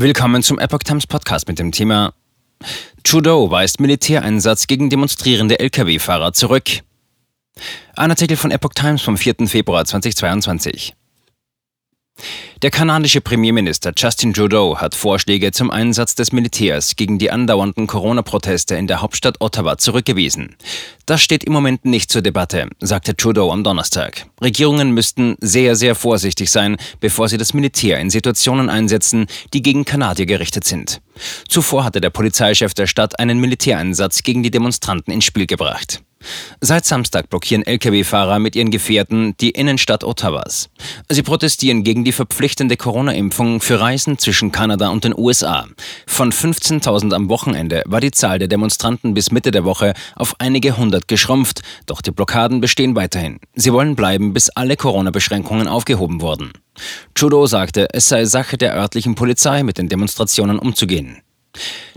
Willkommen zum Epoch Times Podcast mit dem Thema Trudeau weist Militäreinsatz gegen demonstrierende Lkw-Fahrer zurück. Ein Artikel von Epoch Times vom 4. Februar 2022. Der kanadische Premierminister Justin Trudeau hat Vorschläge zum Einsatz des Militärs gegen die andauernden Corona-Proteste in der Hauptstadt Ottawa zurückgewiesen. Das steht im Moment nicht zur Debatte, sagte Trudeau am Donnerstag. Regierungen müssten sehr, sehr vorsichtig sein, bevor sie das Militär in Situationen einsetzen, die gegen Kanadier gerichtet sind. Zuvor hatte der Polizeichef der Stadt einen Militäreinsatz gegen die Demonstranten ins Spiel gebracht. Seit Samstag blockieren Lkw-Fahrer mit ihren Gefährten die Innenstadt Ottawas. Sie protestieren gegen die verpflichtende Corona-Impfung für Reisen zwischen Kanada und den USA. Von 15.000 am Wochenende war die Zahl der Demonstranten bis Mitte der Woche auf einige hundert geschrumpft, doch die Blockaden bestehen weiterhin. Sie wollen bleiben, bis alle Corona-Beschränkungen aufgehoben wurden. Trudeau sagte, es sei Sache der örtlichen Polizei, mit den Demonstrationen umzugehen.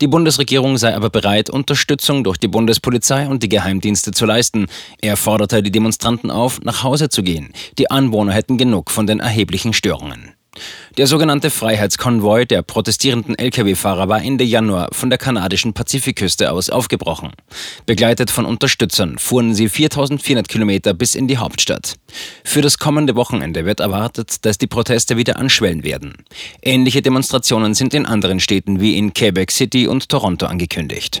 Die Bundesregierung sei aber bereit, Unterstützung durch die Bundespolizei und die Geheimdienste zu leisten. Er forderte die Demonstranten auf, nach Hause zu gehen. Die Anwohner hätten genug von den erheblichen Störungen. Der sogenannte Freiheitskonvoi der protestierenden Lkw-Fahrer war Ende Januar von der kanadischen Pazifikküste aus aufgebrochen. Begleitet von Unterstützern fuhren sie 4400 Kilometer bis in die Hauptstadt. Für das kommende Wochenende wird erwartet, dass die Proteste wieder anschwellen werden. Ähnliche Demonstrationen sind in anderen Städten wie in Quebec City und Toronto angekündigt.